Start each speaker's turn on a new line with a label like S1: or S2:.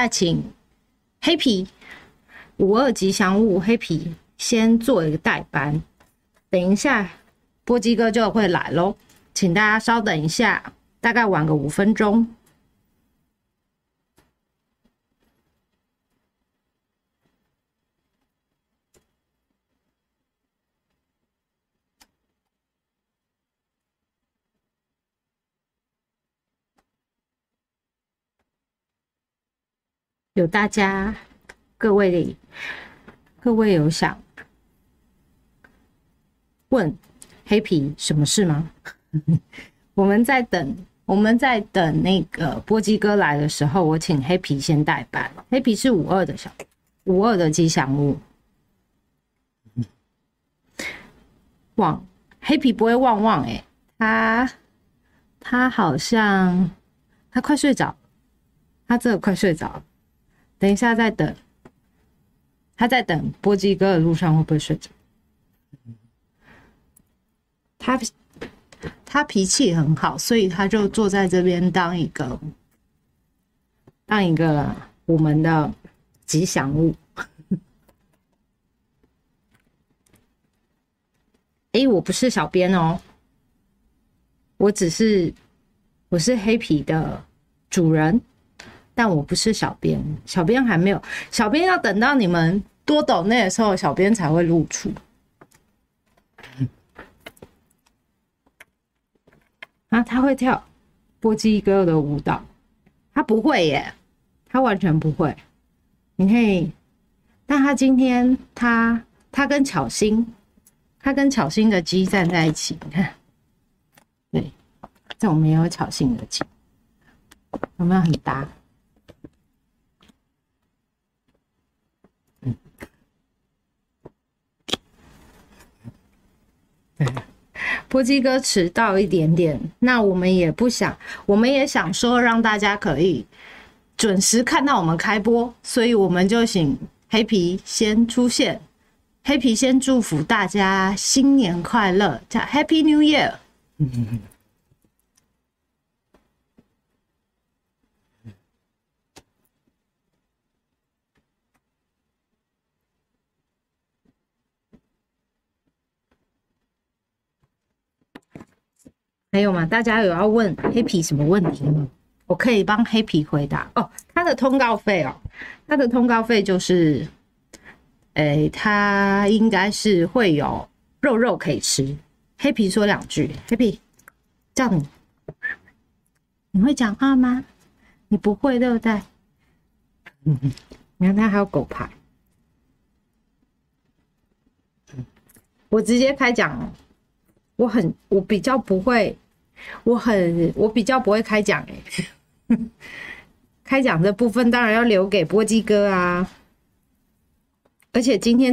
S1: 那请黑皮五二吉祥物黑皮先做一个代班，等一下波基哥就会来喽，请大家稍等一下，大概晚个五分钟。有大家，各位，各位有想问黑皮什么事吗？我们在等，我们在等那个波基哥来的时候，我请黑皮先代班。黑皮是五二的小五二的吉祥物，旺黑皮不会旺旺哎，他他好像他快睡着，他真的快睡着。等一下，再等。他在等波基哥的路上会不会睡着？他他脾气很好，所以他就坐在这边当一个当一个我们的吉祥物。哎，我不是小编哦，我只是我是黑皮的主人。但我不是小编，小编还没有，小编要等到你们多抖那的时候，小编才会露出。啊，他会跳波基哥的舞蹈，他不会耶，他完全不会。你可以，但他今天他他跟巧心，他跟巧心的鸡站在一起，你看，对，这我们也有巧心的鸡，有没有很搭？波基哥迟到一点点，那我们也不想，我们也想说让大家可以准时看到我们开播，所以我们就请黑皮先出现，黑皮先祝福大家新年快乐，叫 Happy New Year。还有吗？大家有要问黑皮什么问题吗？我可以帮黑皮回答哦。他的通告费哦，他的通告费就是，哎、他应该是会有肉肉可以吃。黑皮说两句，黑皮叫你，你会讲话吗？你不会对不对？嗯，你看他还有狗牌，我直接开讲。我很，我比较不会，我很，我比较不会开讲哎，开讲的部分当然要留给波基哥啊，而且今天